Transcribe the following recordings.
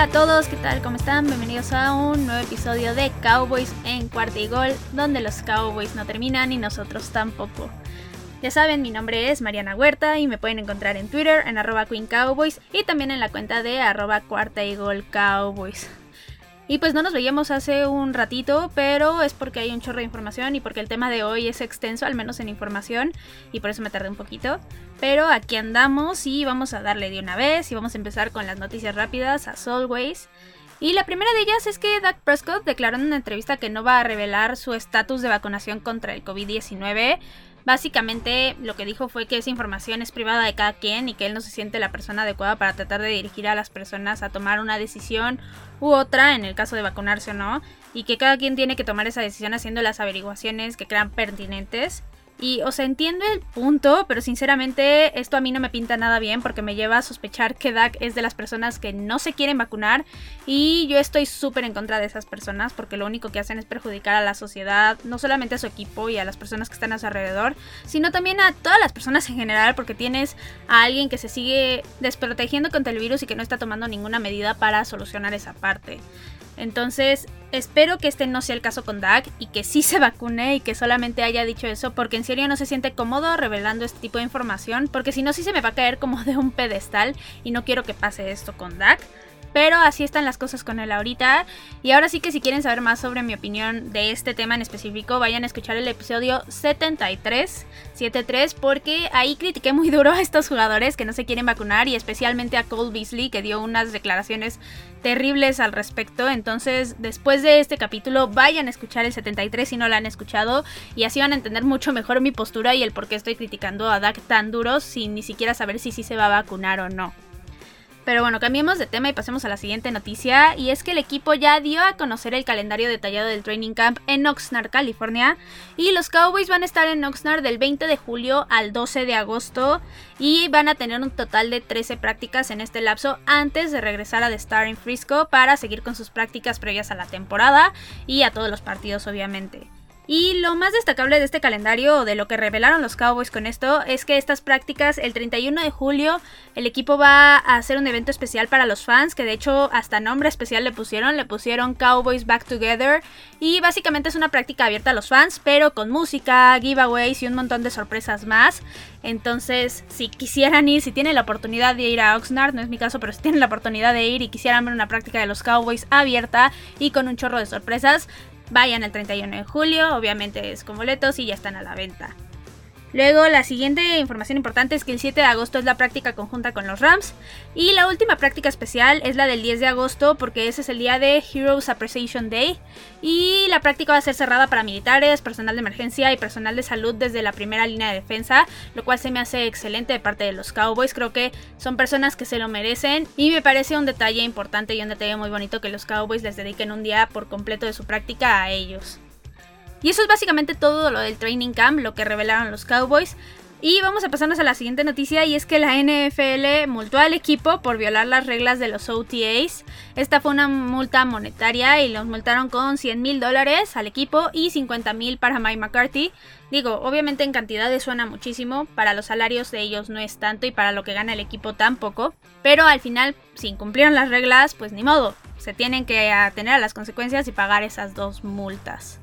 Hola a todos, ¿qué tal? ¿Cómo están? Bienvenidos a un nuevo episodio de Cowboys en cuarta y gol, donde los Cowboys no terminan y nosotros tampoco. Ya saben, mi nombre es Mariana Huerta y me pueden encontrar en Twitter en arroba y también en la cuenta de arroba cuarta y. Y pues no nos veíamos hace un ratito, pero es porque hay un chorro de información y porque el tema de hoy es extenso, al menos en información, y por eso me tardé un poquito. Pero aquí andamos y vamos a darle de una vez y vamos a empezar con las noticias rápidas, as always. Y la primera de ellas es que Doug Prescott declaró en una entrevista que no va a revelar su estatus de vacunación contra el COVID-19 Básicamente lo que dijo fue que esa información es privada de cada quien y que él no se siente la persona adecuada para tratar de dirigir a las personas a tomar una decisión u otra en el caso de vacunarse o no y que cada quien tiene que tomar esa decisión haciendo las averiguaciones que crean pertinentes y, o sea, entiendo el punto, pero sinceramente esto a mí no me pinta nada bien porque me lleva a sospechar que Dak es de las personas que no se quieren vacunar y yo estoy súper en contra de esas personas porque lo único que hacen es perjudicar a la sociedad, no solamente a su equipo y a las personas que están a su alrededor, sino también a todas las personas en general porque tienes a alguien que se sigue desprotegiendo contra el virus y que no está tomando ninguna medida para solucionar esa parte. Entonces, espero que este no sea el caso con Dak y que sí se vacune y que solamente haya dicho eso porque en serio no se siente cómodo revelando este tipo de información porque si no sí se me va a caer como de un pedestal y no quiero que pase esto con Dak. Pero así están las cosas con él ahorita. Y ahora sí que si quieren saber más sobre mi opinión de este tema en específico, vayan a escuchar el episodio 73, 73, porque ahí critiqué muy duro a estos jugadores que no se quieren vacunar y especialmente a Cole Beasley que dio unas declaraciones terribles al respecto. Entonces, después de este capítulo, vayan a escuchar el 73 si no lo han escuchado y así van a entender mucho mejor mi postura y el por qué estoy criticando a Dak tan duro sin ni siquiera saber si sí se va a vacunar o no. Pero bueno, cambiemos de tema y pasemos a la siguiente noticia. Y es que el equipo ya dio a conocer el calendario detallado del training camp en Oxnard, California. Y los Cowboys van a estar en Oxnard del 20 de julio al 12 de agosto. Y van a tener un total de 13 prácticas en este lapso antes de regresar a The Star en Frisco para seguir con sus prácticas previas a la temporada y a todos los partidos, obviamente. Y lo más destacable de este calendario, de lo que revelaron los Cowboys con esto, es que estas prácticas, el 31 de julio, el equipo va a hacer un evento especial para los fans, que de hecho hasta nombre especial le pusieron, le pusieron Cowboys Back Together. Y básicamente es una práctica abierta a los fans, pero con música, giveaways y un montón de sorpresas más. Entonces, si quisieran ir, si tienen la oportunidad de ir a Oxnard, no es mi caso, pero si tienen la oportunidad de ir y quisieran ver una práctica de los Cowboys abierta y con un chorro de sorpresas, Vayan el 31 de julio, obviamente es con boletos y ya están a la venta. Luego, la siguiente información importante es que el 7 de agosto es la práctica conjunta con los Rams. Y la última práctica especial es la del 10 de agosto, porque ese es el día de Heroes Appreciation Day. Y la práctica va a ser cerrada para militares, personal de emergencia y personal de salud desde la primera línea de defensa, lo cual se me hace excelente de parte de los Cowboys. Creo que son personas que se lo merecen. Y me parece un detalle importante y un detalle muy bonito que los Cowboys les dediquen un día por completo de su práctica a ellos. Y eso es básicamente todo lo del training camp, lo que revelaron los Cowboys. Y vamos a pasarnos a la siguiente noticia y es que la NFL multó al equipo por violar las reglas de los OTAs. Esta fue una multa monetaria y los multaron con 100 mil dólares al equipo y 50 mil para Mike McCarthy. Digo, obviamente en cantidades suena muchísimo, para los salarios de ellos no es tanto y para lo que gana el equipo tampoco. Pero al final, si incumplieron las reglas, pues ni modo, se tienen que atener a las consecuencias y pagar esas dos multas.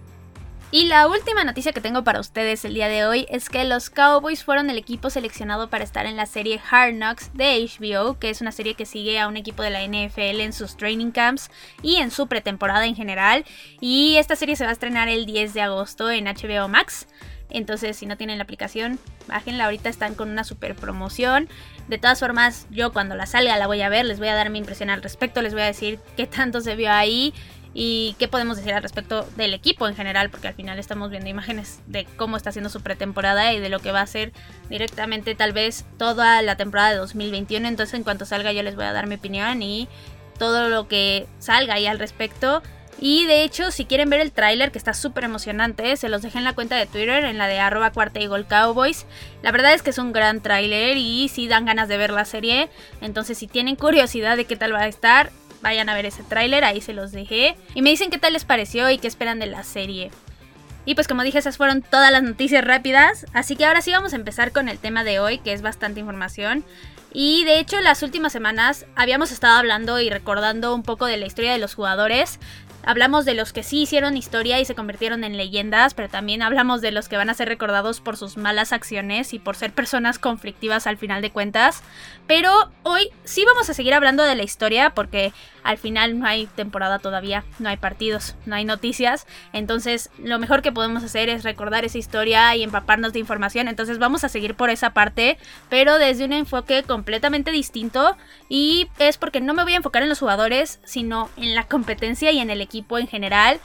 Y la última noticia que tengo para ustedes el día de hoy es que los Cowboys fueron el equipo seleccionado para estar en la serie Hard Knocks de HBO, que es una serie que sigue a un equipo de la NFL en sus training camps y en su pretemporada en general. Y esta serie se va a estrenar el 10 de agosto en HBO Max. Entonces, si no tienen la aplicación, bájenla. Ahorita están con una super promoción. De todas formas, yo cuando la salga la voy a ver, les voy a dar mi impresión al respecto, les voy a decir qué tanto se vio ahí y qué podemos decir al respecto del equipo en general, porque al final estamos viendo imágenes de cómo está haciendo su pretemporada y de lo que va a ser directamente tal vez toda la temporada de 2021. Entonces en cuanto salga yo les voy a dar mi opinión y todo lo que salga ahí al respecto. Y de hecho, si quieren ver el tráiler, que está súper emocionante, se los dejé en la cuenta de Twitter, en la de arroba cuarta. La verdad es que es un gran tráiler y sí dan ganas de ver la serie. Entonces, si tienen curiosidad de qué tal va a estar, vayan a ver ese tráiler, ahí se los dejé. Y me dicen qué tal les pareció y qué esperan de la serie. Y pues como dije, esas fueron todas las noticias rápidas. Así que ahora sí vamos a empezar con el tema de hoy, que es bastante información. Y de hecho, las últimas semanas habíamos estado hablando y recordando un poco de la historia de los jugadores. Hablamos de los que sí hicieron historia y se convirtieron en leyendas, pero también hablamos de los que van a ser recordados por sus malas acciones y por ser personas conflictivas al final de cuentas. Pero hoy sí vamos a seguir hablando de la historia porque al final no hay temporada todavía, no hay partidos, no hay noticias. Entonces lo mejor que podemos hacer es recordar esa historia y empaparnos de información. Entonces vamos a seguir por esa parte, pero desde un enfoque completamente distinto. Y es porque no me voy a enfocar en los jugadores, sino en la competencia y en el equipo en general.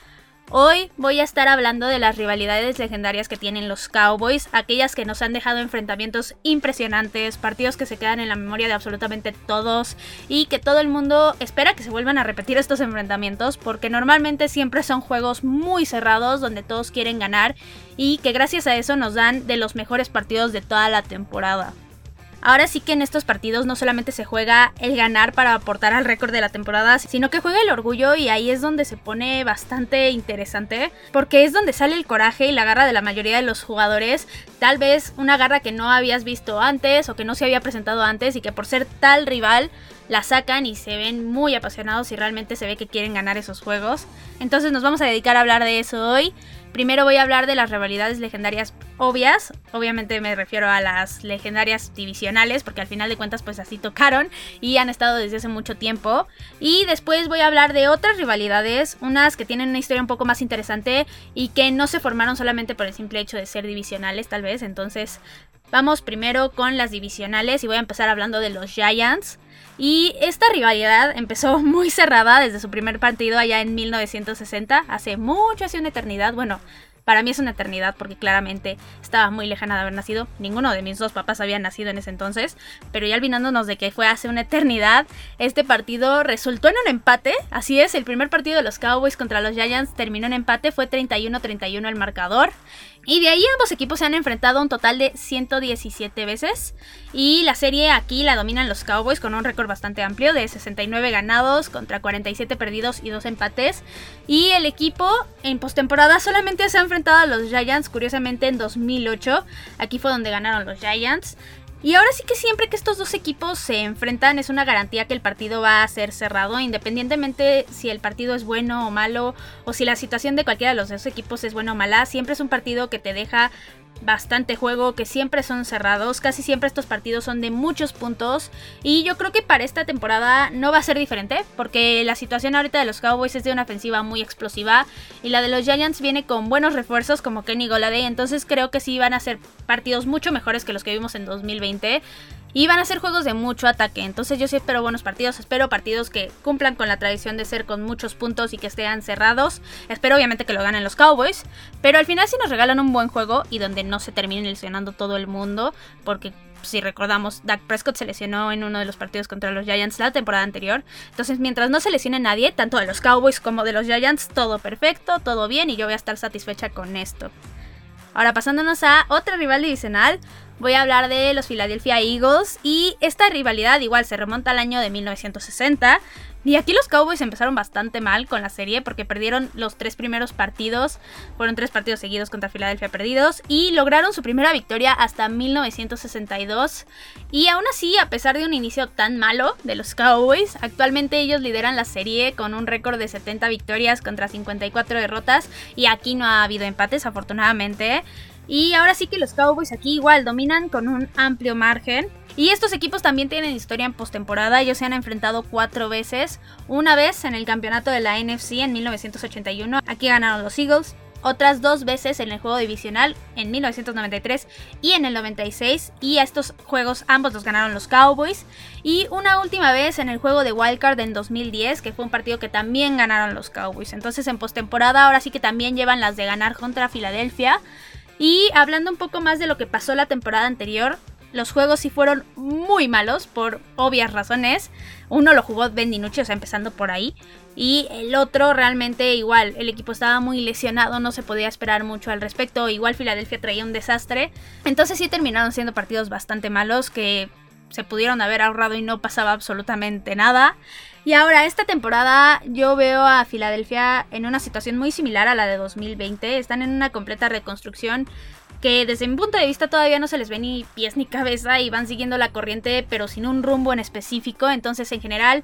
Hoy voy a estar hablando de las rivalidades legendarias que tienen los Cowboys, aquellas que nos han dejado enfrentamientos impresionantes, partidos que se quedan en la memoria de absolutamente todos y que todo el mundo espera que se vuelvan a repetir estos enfrentamientos porque normalmente siempre son juegos muy cerrados donde todos quieren ganar y que gracias a eso nos dan de los mejores partidos de toda la temporada. Ahora sí que en estos partidos no solamente se juega el ganar para aportar al récord de la temporada, sino que juega el orgullo y ahí es donde se pone bastante interesante, porque es donde sale el coraje y la garra de la mayoría de los jugadores, tal vez una garra que no habías visto antes o que no se había presentado antes y que por ser tal rival la sacan y se ven muy apasionados y realmente se ve que quieren ganar esos juegos. Entonces nos vamos a dedicar a hablar de eso hoy. Primero voy a hablar de las rivalidades legendarias obvias. Obviamente me refiero a las legendarias divisionales, porque al final de cuentas pues así tocaron y han estado desde hace mucho tiempo. Y después voy a hablar de otras rivalidades, unas que tienen una historia un poco más interesante y que no se formaron solamente por el simple hecho de ser divisionales tal vez. Entonces vamos primero con las divisionales y voy a empezar hablando de los Giants. Y esta rivalidad empezó muy cerrada desde su primer partido allá en 1960, hace mucho, hace una eternidad. Bueno, para mí es una eternidad porque claramente estaba muy lejana de haber nacido. Ninguno de mis dos papás había nacido en ese entonces. Pero ya olvidándonos de que fue hace una eternidad, este partido resultó en un empate. Así es, el primer partido de los Cowboys contra los Giants terminó en empate. Fue 31-31 el marcador. Y de ahí ambos equipos se han enfrentado un total de 117 veces. Y la serie aquí la dominan los Cowboys con un récord bastante amplio de 69 ganados contra 47 perdidos y 2 empates. Y el equipo en postemporada solamente se ha enfrentado a los Giants, curiosamente en 2008. Aquí fue donde ganaron los Giants. Y ahora sí que siempre que estos dos equipos se enfrentan es una garantía que el partido va a ser cerrado, independientemente si el partido es bueno o malo o si la situación de cualquiera de los dos equipos es buena o mala, siempre es un partido que te deja bastante juego, que siempre son cerrados, casi siempre estos partidos son de muchos puntos y yo creo que para esta temporada no va a ser diferente porque la situación ahorita de los Cowboys es de una ofensiva muy explosiva y la de los Giants viene con buenos refuerzos como Kenny Goladay, entonces creo que sí van a ser partidos mucho mejores que los que vimos en 2020. Y van a ser juegos de mucho ataque. Entonces yo sí espero buenos partidos. Espero partidos que cumplan con la tradición de ser con muchos puntos y que estén cerrados. Espero obviamente que lo ganen los Cowboys. Pero al final sí nos regalan un buen juego y donde no se termine lesionando todo el mundo. Porque si recordamos, Dak Prescott se lesionó en uno de los partidos contra los Giants la temporada anterior. Entonces, mientras no se lesione nadie, tanto de los Cowboys como de los Giants, todo perfecto, todo bien y yo voy a estar satisfecha con esto. Ahora pasándonos a otra rival divisional, voy a hablar de los Philadelphia Eagles y esta rivalidad igual se remonta al año de 1960. Y aquí los Cowboys empezaron bastante mal con la serie porque perdieron los tres primeros partidos, fueron tres partidos seguidos contra Philadelphia perdidos y lograron su primera victoria hasta 1962. Y aún así, a pesar de un inicio tan malo de los Cowboys, actualmente ellos lideran la serie con un récord de 70 victorias contra 54 derrotas y aquí no ha habido empates afortunadamente. Y ahora sí que los Cowboys aquí igual dominan con un amplio margen. Y estos equipos también tienen historia en postemporada. Ellos se han enfrentado cuatro veces. Una vez en el campeonato de la NFC en 1981. Aquí ganaron los Eagles. Otras dos veces en el juego divisional en 1993 y en el 96. Y estos juegos ambos los ganaron los Cowboys. Y una última vez en el juego de Wildcard en 2010, que fue un partido que también ganaron los Cowboys. Entonces en postemporada ahora sí que también llevan las de ganar contra Filadelfia. Y hablando un poco más de lo que pasó la temporada anterior, los juegos sí fueron muy malos por obvias razones. Uno lo jugó Ben DiNucci, o sea, empezando por ahí. Y el otro realmente igual, el equipo estaba muy lesionado, no se podía esperar mucho al respecto. Igual Filadelfia traía un desastre. Entonces sí terminaron siendo partidos bastante malos que se pudieron haber ahorrado y no pasaba absolutamente nada. Y ahora, esta temporada yo veo a Filadelfia en una situación muy similar a la de 2020. Están en una completa reconstrucción. que desde mi punto de vista todavía no se les ve ni pies ni cabeza y van siguiendo la corriente pero sin un rumbo en específico. Entonces en general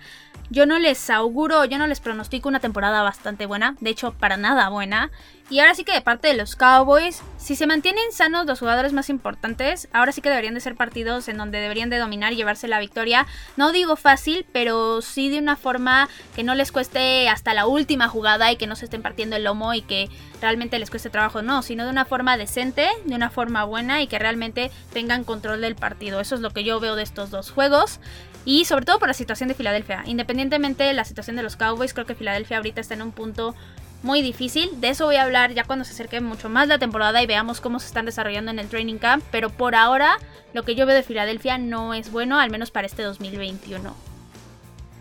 yo no les auguro, yo no les pronostico una temporada bastante buena, de hecho para nada buena. Y ahora sí que de parte de los Cowboys, si se mantienen sanos los jugadores más importantes, ahora sí que deberían de ser partidos en donde deberían de dominar y llevarse la victoria. No digo fácil, pero sí de una forma que no les cueste hasta la última jugada y que no se estén partiendo el lomo y que realmente les cueste trabajo, no, sino de una forma decente, de una forma buena y que realmente tengan control del partido. Eso es lo que yo veo de estos dos juegos. Y sobre todo por la situación de Filadelfia. Independientemente de la situación de los Cowboys, creo que Filadelfia ahorita está en un punto muy difícil. De eso voy a hablar ya cuando se acerque mucho más la temporada y veamos cómo se están desarrollando en el training camp. Pero por ahora, lo que yo veo de Filadelfia no es bueno, al menos para este 2021.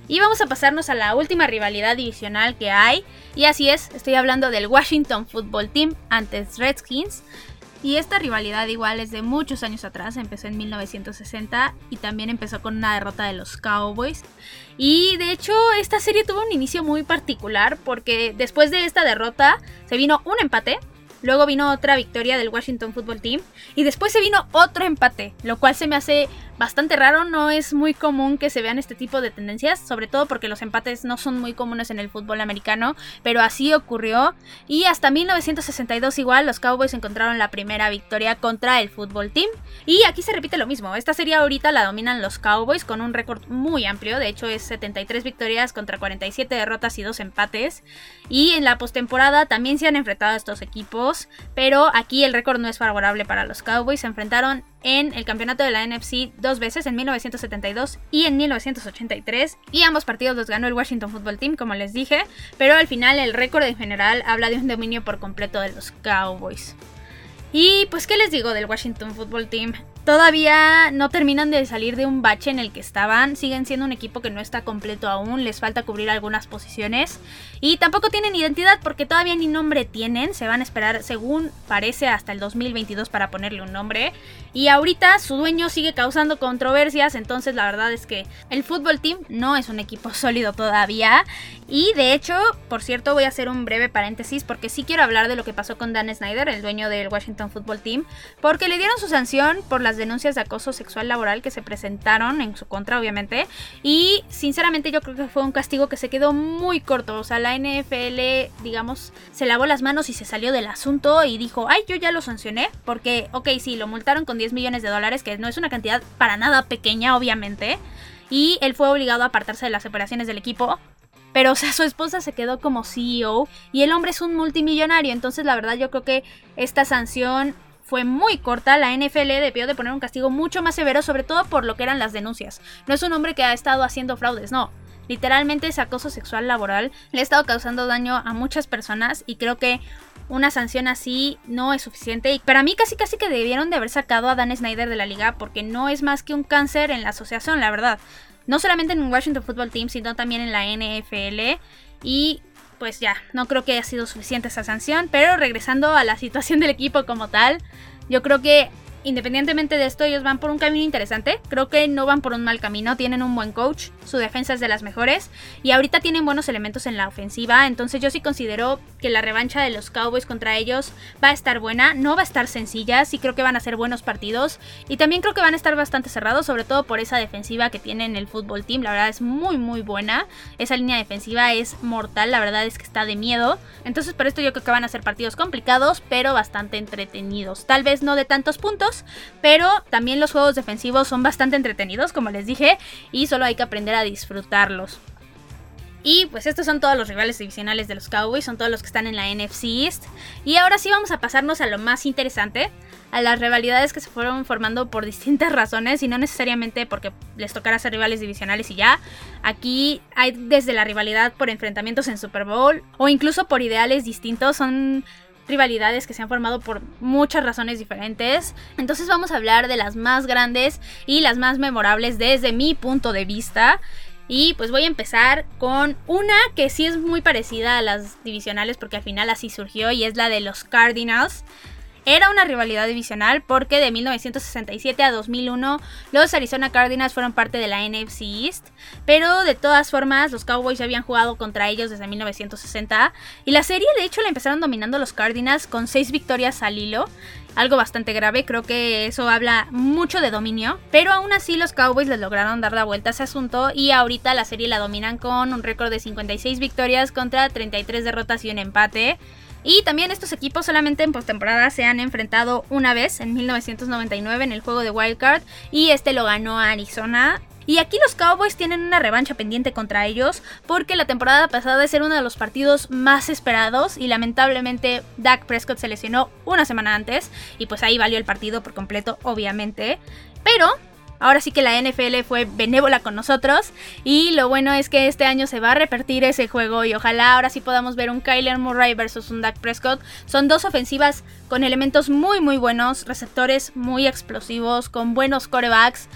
Y vamos a pasarnos a la última rivalidad divisional que hay. Y así es, estoy hablando del Washington Football Team ante Redskins. Y esta rivalidad igual es de muchos años atrás, empezó en 1960 y también empezó con una derrota de los Cowboys. Y de hecho esta serie tuvo un inicio muy particular porque después de esta derrota se vino un empate Luego vino otra victoria del Washington Football Team. Y después se vino otro empate, lo cual se me hace bastante raro. No es muy común que se vean este tipo de tendencias, sobre todo porque los empates no son muy comunes en el fútbol americano, pero así ocurrió. Y hasta 1962 igual los Cowboys encontraron la primera victoria contra el Football Team. Y aquí se repite lo mismo. Esta serie ahorita la dominan los Cowboys con un récord muy amplio. De hecho es 73 victorias contra 47 derrotas y 2 empates. Y en la postemporada también se han enfrentado a estos equipos, pero aquí el récord no es favorable para los Cowboys. Se enfrentaron en el campeonato de la NFC dos veces, en 1972 y en 1983, y ambos partidos los ganó el Washington Football Team, como les dije, pero al final el récord en general habla de un dominio por completo de los Cowboys. Y pues, ¿qué les digo del Washington Football Team? Todavía no terminan de salir de un bache en el que estaban, siguen siendo un equipo que no está completo aún, les falta cubrir algunas posiciones. Y tampoco tienen identidad porque todavía ni nombre tienen, se van a esperar según parece hasta el 2022 para ponerle un nombre. Y ahorita su dueño sigue causando controversias, entonces la verdad es que el fútbol team no es un equipo sólido todavía. Y de hecho, por cierto, voy a hacer un breve paréntesis porque sí quiero hablar de lo que pasó con Dan Snyder, el dueño del Washington Football Team, porque le dieron su sanción por las denuncias de acoso sexual laboral que se presentaron en su contra, obviamente. Y sinceramente yo creo que fue un castigo que se quedó muy corto. O sea, la NFL, digamos, se lavó las manos y se salió del asunto y dijo, ay, yo ya lo sancioné. Porque, ok, sí, lo multaron con 10 millones de dólares, que no es una cantidad para nada pequeña, obviamente. Y él fue obligado a apartarse de las operaciones del equipo. Pero, o sea, su esposa se quedó como CEO y el hombre es un multimillonario. Entonces, la verdad, yo creo que esta sanción fue muy corta, la NFL debió de poner un castigo mucho más severo, sobre todo por lo que eran las denuncias. No es un hombre que ha estado haciendo fraudes, no. Literalmente es acoso sexual laboral. Le ha estado causando daño a muchas personas y creo que una sanción así no es suficiente. Y para mí casi casi que debieron de haber sacado a Dan Snyder de la liga porque no es más que un cáncer en la asociación, la verdad. No solamente en Washington Football Team, sino también en la NFL. Y pues ya, no creo que haya sido suficiente esa sanción, pero regresando a la situación del equipo como tal, yo creo que independientemente de esto, ellos van por un camino interesante. Creo que no van por un mal camino. Tienen un buen coach. Su defensa es de las mejores. Y ahorita tienen buenos elementos en la ofensiva. Entonces yo sí considero que la revancha de los Cowboys contra ellos va a estar buena. No va a estar sencilla. Sí creo que van a ser buenos partidos. Y también creo que van a estar bastante cerrados. Sobre todo por esa defensiva que tienen el fútbol team. La verdad es muy muy buena. Esa línea defensiva es mortal. La verdad es que está de miedo. Entonces por esto yo creo que van a ser partidos complicados. Pero bastante entretenidos. Tal vez no de tantos puntos pero también los juegos defensivos son bastante entretenidos, como les dije, y solo hay que aprender a disfrutarlos. Y pues estos son todos los rivales divisionales de los Cowboys, son todos los que están en la NFC East. Y ahora sí vamos a pasarnos a lo más interesante, a las rivalidades que se fueron formando por distintas razones y no necesariamente porque les tocara ser rivales divisionales y ya. Aquí hay desde la rivalidad por enfrentamientos en Super Bowl o incluso por ideales distintos, son rivalidades que se han formado por muchas razones diferentes. Entonces vamos a hablar de las más grandes y las más memorables desde mi punto de vista. Y pues voy a empezar con una que sí es muy parecida a las divisionales porque al final así surgió y es la de los Cardinals. Era una rivalidad divisional porque de 1967 a 2001 los Arizona Cardinals fueron parte de la NFC East, pero de todas formas los Cowboys ya habían jugado contra ellos desde 1960 y la serie de hecho la empezaron dominando los Cardinals con 6 victorias al hilo algo bastante grave, creo que eso habla mucho de dominio, pero aún así los Cowboys les lograron dar la vuelta a ese asunto y ahorita la serie la dominan con un récord de 56 victorias contra 33 derrotas y un empate. Y también estos equipos solamente en postemporada se han enfrentado una vez en 1999 en el juego de Wildcard y este lo ganó Arizona. Y aquí los Cowboys tienen una revancha pendiente contra ellos porque la temporada pasada es uno de los partidos más esperados y lamentablemente Dak Prescott se lesionó una semana antes y pues ahí valió el partido por completo obviamente. Pero Ahora sí que la NFL fue benévola con nosotros y lo bueno es que este año se va a repetir ese juego y ojalá ahora sí podamos ver un Kyler Murray versus un Dak Prescott. Son dos ofensivas con elementos muy muy buenos, receptores muy explosivos, con buenos corebacks.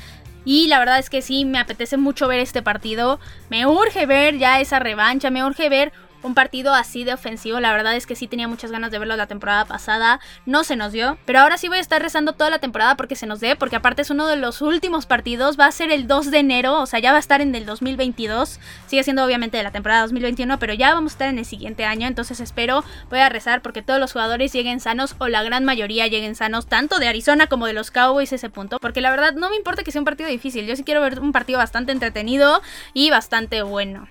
Y la verdad es que sí, me apetece mucho ver este partido. Me urge ver ya esa revancha, me urge ver un partido así de ofensivo. La verdad es que sí tenía muchas ganas de verlo la temporada pasada. No se nos dio. Pero ahora sí voy a estar rezando toda la temporada porque se nos dé. Porque aparte es uno de los últimos partidos. Va a ser el 2 de enero. O sea, ya va a estar en el 2022. Sigue siendo obviamente de la temporada 2021. Pero ya vamos a estar en el siguiente año. Entonces espero, voy a rezar porque todos los jugadores lleguen sanos. O la gran mayoría lleguen sanos. Tanto de Arizona como de los Cowboys ese punto. Porque la verdad no me importa que sea un partido difícil. Yo sí quiero ver un partido bastante entretenido y bastante bueno.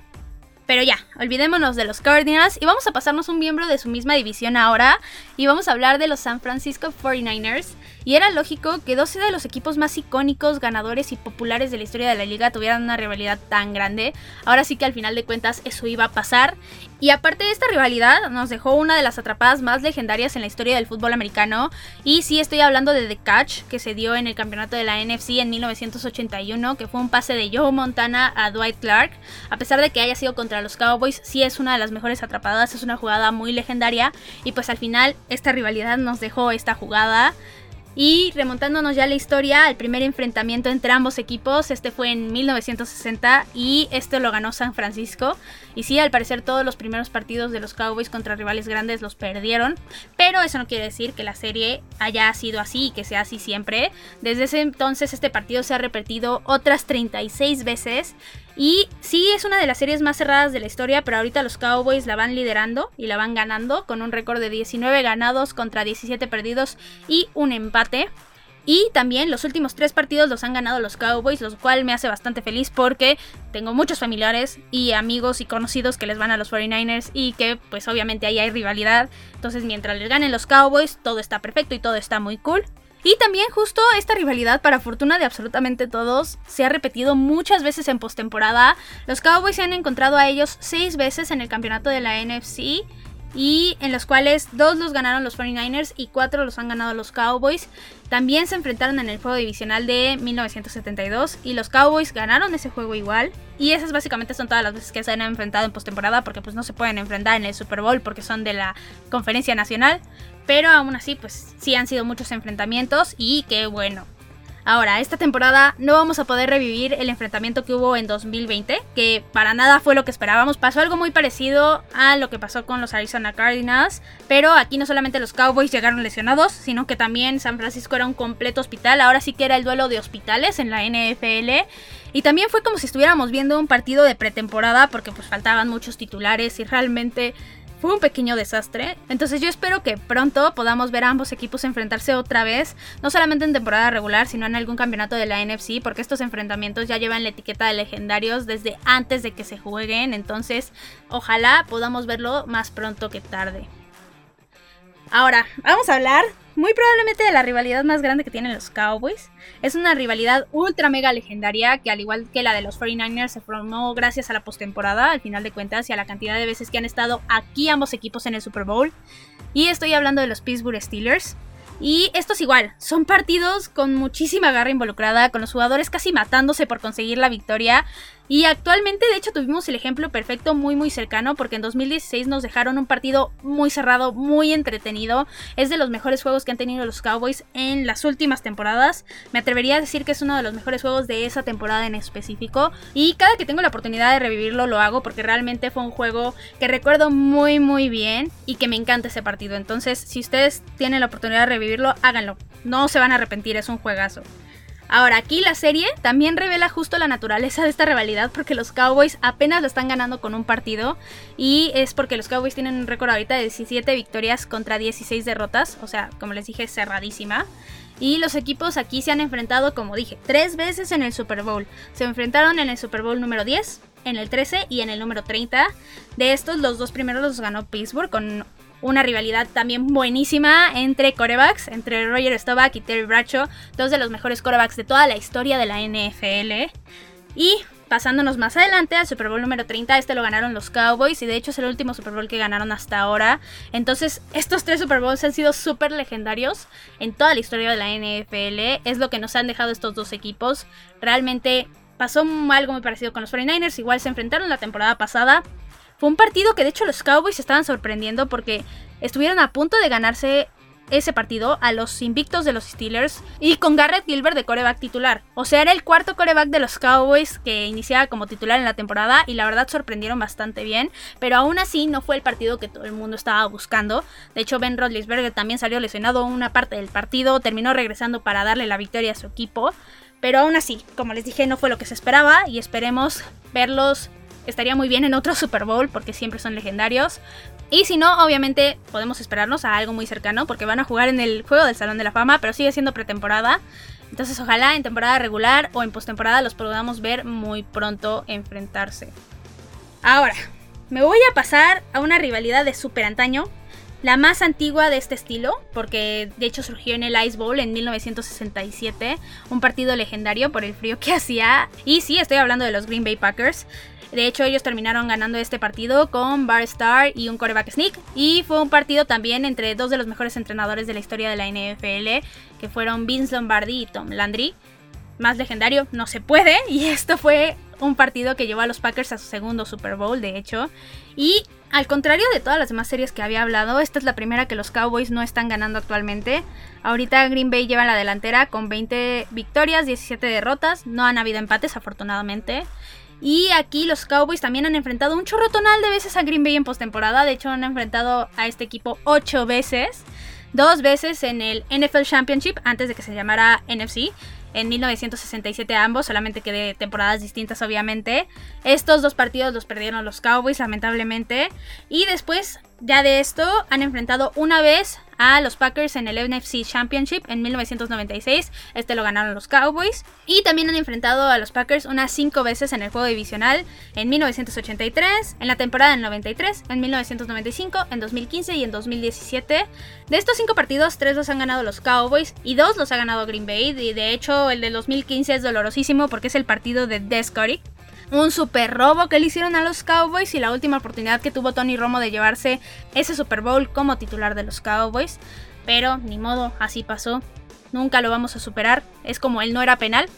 Pero ya, olvidémonos de los Cardinals y vamos a pasarnos un miembro de su misma división ahora y vamos a hablar de los San Francisco 49ers. Y era lógico que 12 de los equipos más icónicos, ganadores y populares de la historia de la liga tuvieran una rivalidad tan grande. Ahora sí que al final de cuentas eso iba a pasar. Y aparte de esta rivalidad, nos dejó una de las atrapadas más legendarias en la historia del fútbol americano. Y sí estoy hablando de The Catch, que se dio en el campeonato de la NFC en 1981, que fue un pase de Joe Montana a Dwight Clark. A pesar de que haya sido contra los Cowboys, sí es una de las mejores atrapadas, es una jugada muy legendaria. Y pues al final esta rivalidad nos dejó esta jugada. Y remontándonos ya la historia, el primer enfrentamiento entre ambos equipos, este fue en 1960 y este lo ganó San Francisco. Y sí, al parecer todos los primeros partidos de los Cowboys contra rivales grandes los perdieron, pero eso no quiere decir que la serie haya sido así y que sea así siempre. Desde ese entonces este partido se ha repetido otras 36 veces y sí, es una de las series más cerradas de la historia, pero ahorita los Cowboys la van liderando y la van ganando con un récord de 19 ganados contra 17 perdidos y un empate. Y también los últimos tres partidos los han ganado los Cowboys, lo cual me hace bastante feliz porque tengo muchos familiares y amigos y conocidos que les van a los 49ers y que pues obviamente ahí hay rivalidad. Entonces mientras les ganen los Cowboys todo está perfecto y todo está muy cool. Y también justo esta rivalidad, para fortuna de absolutamente todos, se ha repetido muchas veces en postemporada. Los Cowboys se han encontrado a ellos seis veces en el campeonato de la NFC y en los cuales dos los ganaron los 49ers y cuatro los han ganado los Cowboys. También se enfrentaron en el juego divisional de 1972 y los Cowboys ganaron ese juego igual. Y esas básicamente son todas las veces que se han enfrentado en postemporada porque pues no se pueden enfrentar en el Super Bowl porque son de la conferencia nacional. Pero aún así pues sí han sido muchos enfrentamientos y qué bueno. Ahora, esta temporada no vamos a poder revivir el enfrentamiento que hubo en 2020, que para nada fue lo que esperábamos. Pasó algo muy parecido a lo que pasó con los Arizona Cardinals, pero aquí no solamente los Cowboys llegaron lesionados, sino que también San Francisco era un completo hospital. Ahora sí que era el duelo de hospitales en la NFL. Y también fue como si estuviéramos viendo un partido de pretemporada porque pues faltaban muchos titulares y realmente fue un pequeño desastre. Entonces yo espero que pronto podamos ver a ambos equipos enfrentarse otra vez, no solamente en temporada regular, sino en algún campeonato de la NFC, porque estos enfrentamientos ya llevan la etiqueta de legendarios desde antes de que se jueguen. Entonces ojalá podamos verlo más pronto que tarde. Ahora, vamos a hablar muy probablemente de la rivalidad más grande que tienen los Cowboys. Es una rivalidad ultra mega legendaria que al igual que la de los 49ers se formó gracias a la postemporada, al final de cuentas, y a la cantidad de veces que han estado aquí ambos equipos en el Super Bowl. Y estoy hablando de los Pittsburgh Steelers. Y esto es igual, son partidos con muchísima garra involucrada, con los jugadores casi matándose por conseguir la victoria. Y actualmente, de hecho, tuvimos el ejemplo perfecto muy muy cercano porque en 2016 nos dejaron un partido muy cerrado, muy entretenido. Es de los mejores juegos que han tenido los Cowboys en las últimas temporadas. Me atrevería a decir que es uno de los mejores juegos de esa temporada en específico. Y cada que tengo la oportunidad de revivirlo lo hago porque realmente fue un juego que recuerdo muy muy bien y que me encanta ese partido. Entonces, si ustedes tienen la oportunidad de revivirlo, háganlo. No se van a arrepentir, es un juegazo. Ahora, aquí la serie también revela justo la naturaleza de esta rivalidad porque los Cowboys apenas la están ganando con un partido y es porque los Cowboys tienen un récord ahorita de 17 victorias contra 16 derrotas, o sea, como les dije, cerradísima. Y los equipos aquí se han enfrentado, como dije, tres veces en el Super Bowl. Se enfrentaron en el Super Bowl número 10, en el 13 y en el número 30. De estos, los dos primeros los ganó Pittsburgh con una rivalidad también buenísima entre corebacks, entre Roger Staubach y Terry Bradshaw, dos de los mejores corebacks de toda la historia de la NFL. Y pasándonos más adelante al Super Bowl número 30, este lo ganaron los Cowboys y de hecho es el último Super Bowl que ganaron hasta ahora. Entonces, estos tres Super Bowls han sido súper legendarios en toda la historia de la NFL. Es lo que nos han dejado estos dos equipos. Realmente pasó algo muy parecido con los 49ers, igual se enfrentaron la temporada pasada fue un partido que de hecho los Cowboys estaban sorprendiendo porque estuvieron a punto de ganarse ese partido a los invictos de los Steelers y con Garrett Gilbert de coreback titular. O sea, era el cuarto coreback de los Cowboys que iniciaba como titular en la temporada y la verdad sorprendieron bastante bien, pero aún así no fue el partido que todo el mundo estaba buscando. De hecho, Ben Roethlisberger también salió lesionado una parte del partido, terminó regresando para darle la victoria a su equipo, pero aún así, como les dije, no fue lo que se esperaba y esperemos verlos estaría muy bien en otro Super Bowl porque siempre son legendarios. Y si no, obviamente podemos esperarnos a algo muy cercano porque van a jugar en el juego del Salón de la Fama, pero sigue siendo pretemporada. Entonces ojalá en temporada regular o en postemporada los podamos ver muy pronto enfrentarse. Ahora, me voy a pasar a una rivalidad de super antaño, la más antigua de este estilo, porque de hecho surgió en el Ice Bowl en 1967, un partido legendario por el frío que hacía. Y sí, estoy hablando de los Green Bay Packers. De hecho, ellos terminaron ganando este partido con Bar Star y un coreback sneak. Y fue un partido también entre dos de los mejores entrenadores de la historia de la NFL, que fueron Vince Lombardi y Tom Landry. Más legendario no se puede. Y esto fue un partido que llevó a los Packers a su segundo Super Bowl, de hecho. Y al contrario de todas las demás series que había hablado, esta es la primera que los Cowboys no están ganando actualmente. Ahorita Green Bay lleva la delantera con 20 victorias, 17 derrotas. No han habido empates, afortunadamente. Y aquí los Cowboys también han enfrentado un chorro tonal de veces a Green Bay en postemporada. De hecho, han enfrentado a este equipo ocho veces. Dos veces en el NFL Championship, antes de que se llamara NFC. En 1967 ambos, solamente que de temporadas distintas obviamente. Estos dos partidos los perdieron los Cowboys lamentablemente. Y después ya de esto han enfrentado una vez a los Packers en el NFC Championship en 1996. Este lo ganaron los Cowboys. Y también han enfrentado a los Packers unas 5 veces en el juego divisional en 1983, en la temporada del 93, en 1995, en 2015 y en 2017. De estos 5 partidos, 3 los han ganado los Cowboys y 2 los ha ganado Green Bay. Y de hecho, el de 2015 es dolorosísimo porque es el partido de Descoric un super robo que le hicieron a los Cowboys y la última oportunidad que tuvo Tony Romo de llevarse ese Super Bowl como titular de los Cowboys. Pero ni modo, así pasó. Nunca lo vamos a superar. Es como él no era penal.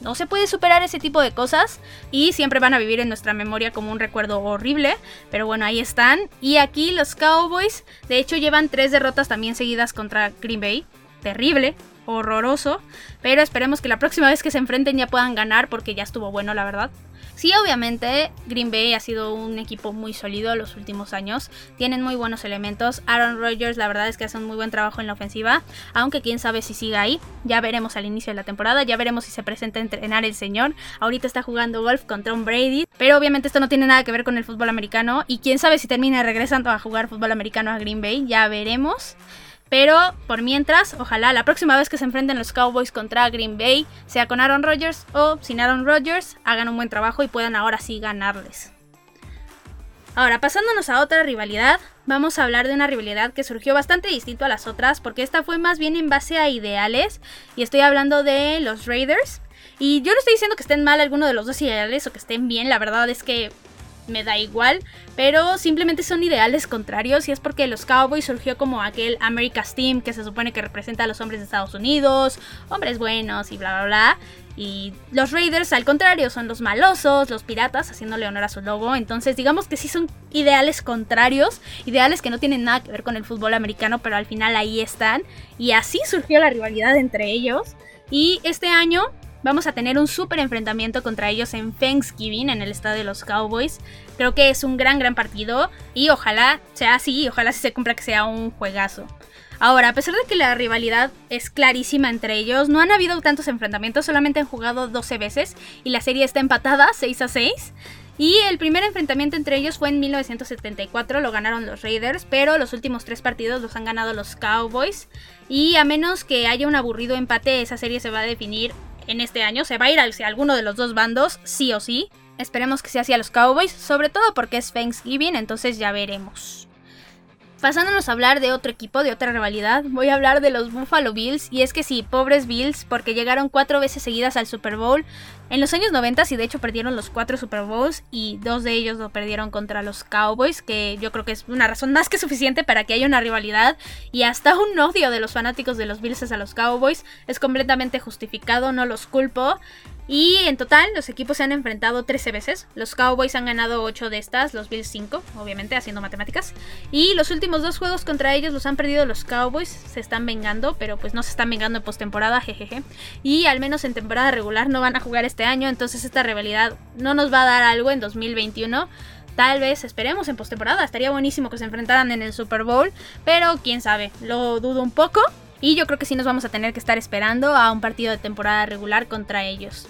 No se puede superar ese tipo de cosas y siempre van a vivir en nuestra memoria como un recuerdo horrible. Pero bueno, ahí están. Y aquí los Cowboys, de hecho, llevan tres derrotas también seguidas contra Green Bay. Terrible, horroroso. Pero esperemos que la próxima vez que se enfrenten ya puedan ganar porque ya estuvo bueno, la verdad. Sí, obviamente, Green Bay ha sido un equipo muy sólido los últimos años. Tienen muy buenos elementos. Aaron Rodgers, la verdad es que hace un muy buen trabajo en la ofensiva. Aunque quién sabe si siga ahí. Ya veremos al inicio de la temporada. Ya veremos si se presenta a entrenar el señor. Ahorita está jugando golf con Tom Brady. Pero obviamente esto no tiene nada que ver con el fútbol americano. Y quién sabe si termina regresando a jugar fútbol americano a Green Bay. Ya veremos. Pero por mientras, ojalá la próxima vez que se enfrenten los Cowboys contra Green Bay, sea con Aaron Rodgers o sin Aaron Rodgers, hagan un buen trabajo y puedan ahora sí ganarles. Ahora, pasándonos a otra rivalidad, vamos a hablar de una rivalidad que surgió bastante distinto a las otras, porque esta fue más bien en base a ideales, y estoy hablando de los Raiders. Y yo no estoy diciendo que estén mal alguno de los dos ideales o que estén bien, la verdad es que me da igual, pero simplemente son ideales contrarios y es porque los Cowboys surgió como aquel America's Team que se supone que representa a los hombres de Estados Unidos, hombres buenos y bla bla bla. Y los Raiders, al contrario, son los malosos, los piratas, haciéndole honor a su logo. Entonces, digamos que sí son ideales contrarios, ideales que no tienen nada que ver con el fútbol americano, pero al final ahí están. Y así surgió la rivalidad entre ellos. Y este año vamos a tener un súper enfrentamiento contra ellos en Thanksgiving, en el estado de los Cowboys. Creo que es un gran, gran partido. Y ojalá sea así, ojalá se cumpla que sea un juegazo. Ahora, a pesar de que la rivalidad es clarísima entre ellos, no han habido tantos enfrentamientos, solamente han jugado 12 veces y la serie está empatada 6 a 6. Y el primer enfrentamiento entre ellos fue en 1974, lo ganaron los Raiders, pero los últimos tres partidos los han ganado los Cowboys. Y a menos que haya un aburrido empate, esa serie se va a definir en este año, se va a ir hacia alguno de los dos bandos, sí o sí. Esperemos que sea hacia los Cowboys, sobre todo porque es Thanksgiving, entonces ya veremos. Pasándonos a hablar de otro equipo, de otra rivalidad, voy a hablar de los Buffalo Bills. Y es que sí, pobres Bills, porque llegaron cuatro veces seguidas al Super Bowl en los años 90 y de hecho perdieron los cuatro Super Bowls y dos de ellos lo perdieron contra los Cowboys, que yo creo que es una razón más que suficiente para que haya una rivalidad y hasta un odio de los fanáticos de los Bills a los Cowboys. Es completamente justificado, no los culpo. Y en total, los equipos se han enfrentado 13 veces. Los Cowboys han ganado 8 de estas, los Bills 5, obviamente, haciendo matemáticas. Y los últimos dos juegos contra ellos los han perdido los Cowboys. Se están vengando, pero pues no se están vengando en postemporada, jejeje. Y al menos en temporada regular no van a jugar este año, entonces esta rivalidad no nos va a dar algo en 2021. Tal vez esperemos en postemporada. Estaría buenísimo que se enfrentaran en el Super Bowl, pero quién sabe, lo dudo un poco. Y yo creo que sí nos vamos a tener que estar esperando a un partido de temporada regular contra ellos.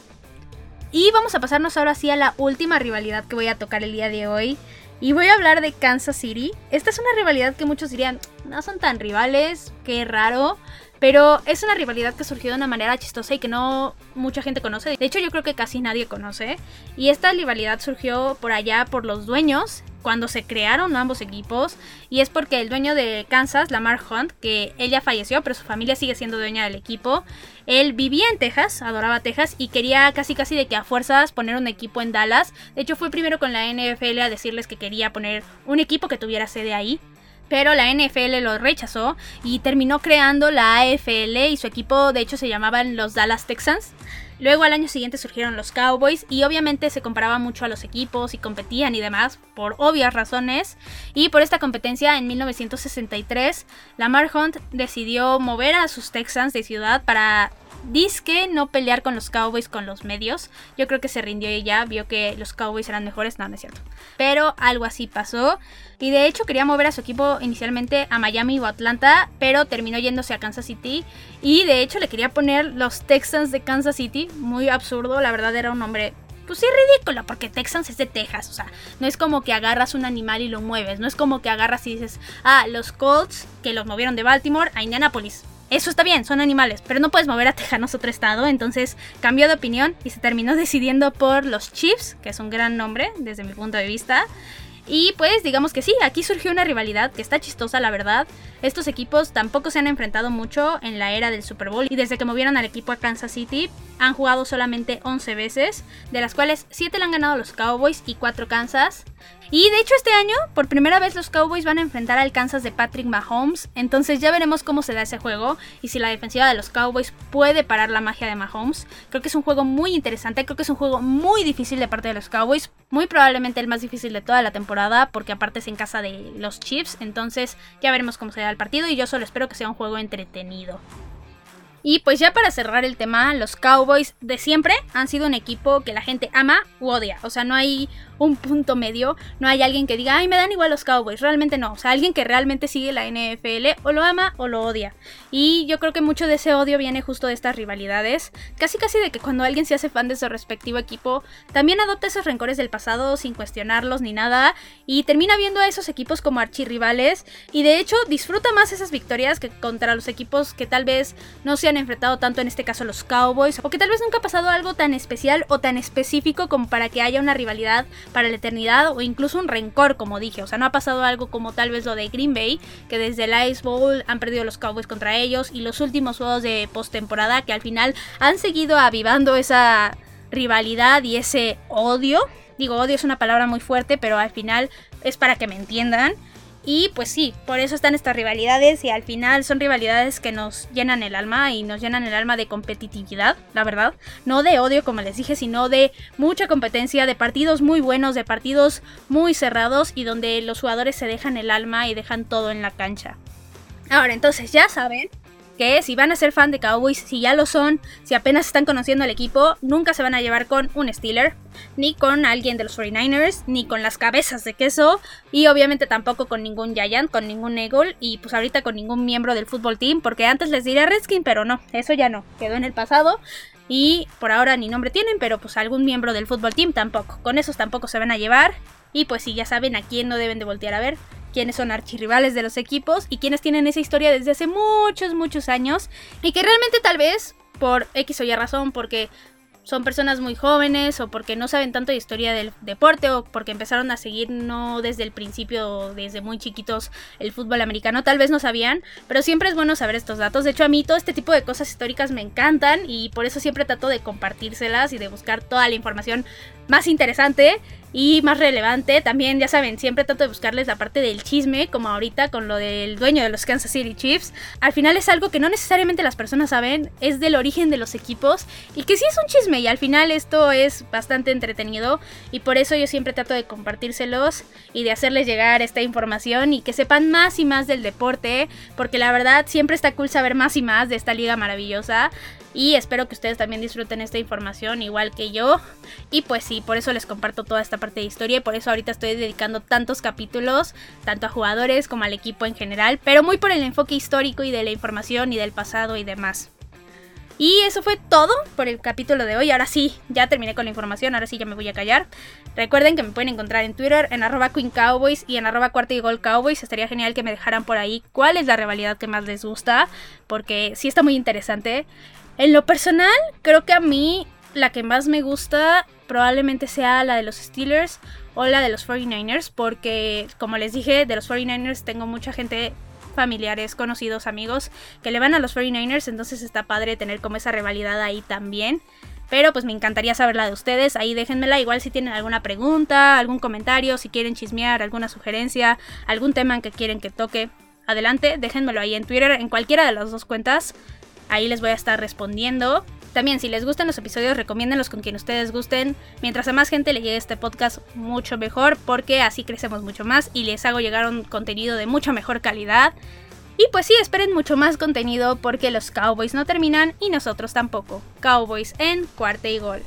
Y vamos a pasarnos ahora sí a la última rivalidad que voy a tocar el día de hoy. Y voy a hablar de Kansas City. Esta es una rivalidad que muchos dirían, no son tan rivales, qué raro. Pero es una rivalidad que surgió de una manera chistosa y que no mucha gente conoce. De hecho, yo creo que casi nadie conoce. Y esta rivalidad surgió por allá por los dueños cuando se crearon ambos equipos. Y es porque el dueño de Kansas, Lamar Hunt, que ella falleció, pero su familia sigue siendo dueña del equipo. Él vivía en Texas, adoraba Texas y quería casi casi de que a fuerzas poner un equipo en Dallas. De hecho, fue primero con la NFL a decirles que quería poner un equipo que tuviera sede ahí pero la NFL lo rechazó y terminó creando la AFL y su equipo de hecho se llamaban los Dallas Texans. Luego al año siguiente surgieron los Cowboys y obviamente se comparaba mucho a los equipos y competían y demás por obvias razones. Y por esta competencia en 1963 Lamar Hunt decidió mover a sus Texans de ciudad para disque no pelear con los Cowboys con los medios. Yo creo que se rindió y ya vio que los Cowboys eran mejores. No, no es cierto. Pero algo así pasó. Y de hecho quería mover a su equipo inicialmente a Miami o Atlanta, pero terminó yéndose a Kansas City. Y de hecho le quería poner los Texans de Kansas City. Muy absurdo, la verdad era un nombre pues sí ridículo, porque Texans es de Texas, o sea, no es como que agarras un animal y lo mueves, no es como que agarras y dices, ah, los Colts que los movieron de Baltimore a Indianapolis. Eso está bien, son animales, pero no puedes mover a Tejanos a otro estado, entonces cambió de opinión y se terminó decidiendo por los Chiefs, que es un gran nombre desde mi punto de vista. Y pues digamos que sí, aquí surgió una rivalidad que está chistosa, la verdad. Estos equipos tampoco se han enfrentado mucho en la era del Super Bowl y desde que movieron al equipo a Kansas City han jugado solamente 11 veces, de las cuales 7 le han ganado los Cowboys y 4 Kansas. Y de hecho este año, por primera vez los Cowboys van a enfrentar al Kansas de Patrick Mahomes, entonces ya veremos cómo se da ese juego y si la defensiva de los Cowboys puede parar la magia de Mahomes. Creo que es un juego muy interesante, creo que es un juego muy difícil de parte de los Cowboys, muy probablemente el más difícil de toda la temporada porque aparte es en casa de los Chiefs, entonces ya veremos cómo se da el partido y yo solo espero que sea un juego entretenido. Y pues ya para cerrar el tema, los Cowboys de siempre han sido un equipo que la gente ama u odia. O sea, no hay un punto medio. No hay alguien que diga, ay, me dan igual los Cowboys. Realmente no. O sea, alguien que realmente sigue la NFL o lo ama o lo odia. Y yo creo que mucho de ese odio viene justo de estas rivalidades. Casi casi de que cuando alguien se hace fan de su respectivo equipo, también adopta esos rencores del pasado sin cuestionarlos ni nada. Y termina viendo a esos equipos como archirrivales. Y de hecho disfruta más esas victorias que contra los equipos que tal vez no se han enfrentado tanto, en este caso los Cowboys. O que tal vez nunca ha pasado algo tan especial o tan específico como para que haya una rivalidad para la eternidad o incluso un rencor, como dije. O sea, no ha pasado algo como tal vez lo de Green Bay, que desde el Ice Bowl han perdido los Cowboys contra ellos y los últimos juegos de postemporada que al final han seguido avivando esa rivalidad y ese odio. Digo, odio es una palabra muy fuerte, pero al final es para que me entiendan. Y pues sí, por eso están estas rivalidades y al final son rivalidades que nos llenan el alma y nos llenan el alma de competitividad, la verdad. No de odio, como les dije, sino de mucha competencia, de partidos muy buenos, de partidos muy cerrados y donde los jugadores se dejan el alma y dejan todo en la cancha. Ahora, entonces ya saben que si van a ser fan de Cowboys, si ya lo son, si apenas están conociendo al equipo, nunca se van a llevar con un Steeler, ni con alguien de los 49ers, ni con las cabezas de queso, y obviamente tampoco con ningún Giant, con ningún Eagle, y pues ahorita con ningún miembro del fútbol team, porque antes les diría Redskin, pero no, eso ya no, quedó en el pasado. Y por ahora ni nombre tienen, pero pues algún miembro del fútbol team tampoco. Con esos tampoco se van a llevar. Y pues sí, ya saben a quién no deben de voltear a ver quiénes son archirrivales de los equipos y quienes tienen esa historia desde hace muchos, muchos años y que realmente tal vez por X o Y razón, porque son personas muy jóvenes o porque no saben tanto de historia del deporte o porque empezaron a seguir no desde el principio, desde muy chiquitos el fútbol americano, tal vez no sabían, pero siempre es bueno saber estos datos. De hecho, a mí todo este tipo de cosas históricas me encantan y por eso siempre trato de compartírselas y de buscar toda la información más interesante y más relevante. También, ya saben, siempre trato de buscarles la parte del chisme, como ahorita con lo del dueño de los Kansas City Chiefs. Al final es algo que no necesariamente las personas saben, es del origen de los equipos y que sí es un chisme y al final esto es bastante entretenido y por eso yo siempre trato de compartírselos y de hacerles llegar esta información y que sepan más y más del deporte, porque la verdad siempre está cool saber más y más de esta liga maravillosa y espero que ustedes también disfruten esta información igual que yo. Y pues sí, por eso les comparto toda esta parte de historia y por eso ahorita estoy dedicando tantos capítulos, tanto a jugadores como al equipo en general, pero muy por el enfoque histórico y de la información y del pasado y demás. Y eso fue todo por el capítulo de hoy. Ahora sí, ya terminé con la información, ahora sí ya me voy a callar. Recuerden que me pueden encontrar en Twitter, en arroba Queen Cowboys y en arroba cuarta y gol Cowboys. Estaría genial que me dejaran por ahí cuál es la rivalidad que más les gusta, porque sí está muy interesante. En lo personal, creo que a mí la que más me gusta probablemente sea la de los Steelers o la de los 49ers, porque como les dije, de los 49ers tengo mucha gente familiares, conocidos, amigos que le van a los 49ers, entonces está padre tener como esa rivalidad ahí también. Pero pues me encantaría saber la de ustedes. Ahí déjenmela. Igual si tienen alguna pregunta, algún comentario, si quieren chismear, alguna sugerencia, algún tema que quieren que toque. Adelante, déjenmelo ahí en Twitter, en cualquiera de las dos cuentas. Ahí les voy a estar respondiendo. También, si les gustan los episodios, recomiéndenlos con quien ustedes gusten. Mientras a más gente le llegue este podcast, mucho mejor, porque así crecemos mucho más y les hago llegar un contenido de mucha mejor calidad. Y pues sí, esperen mucho más contenido porque los Cowboys no terminan y nosotros tampoco. Cowboys en cuarta y gol.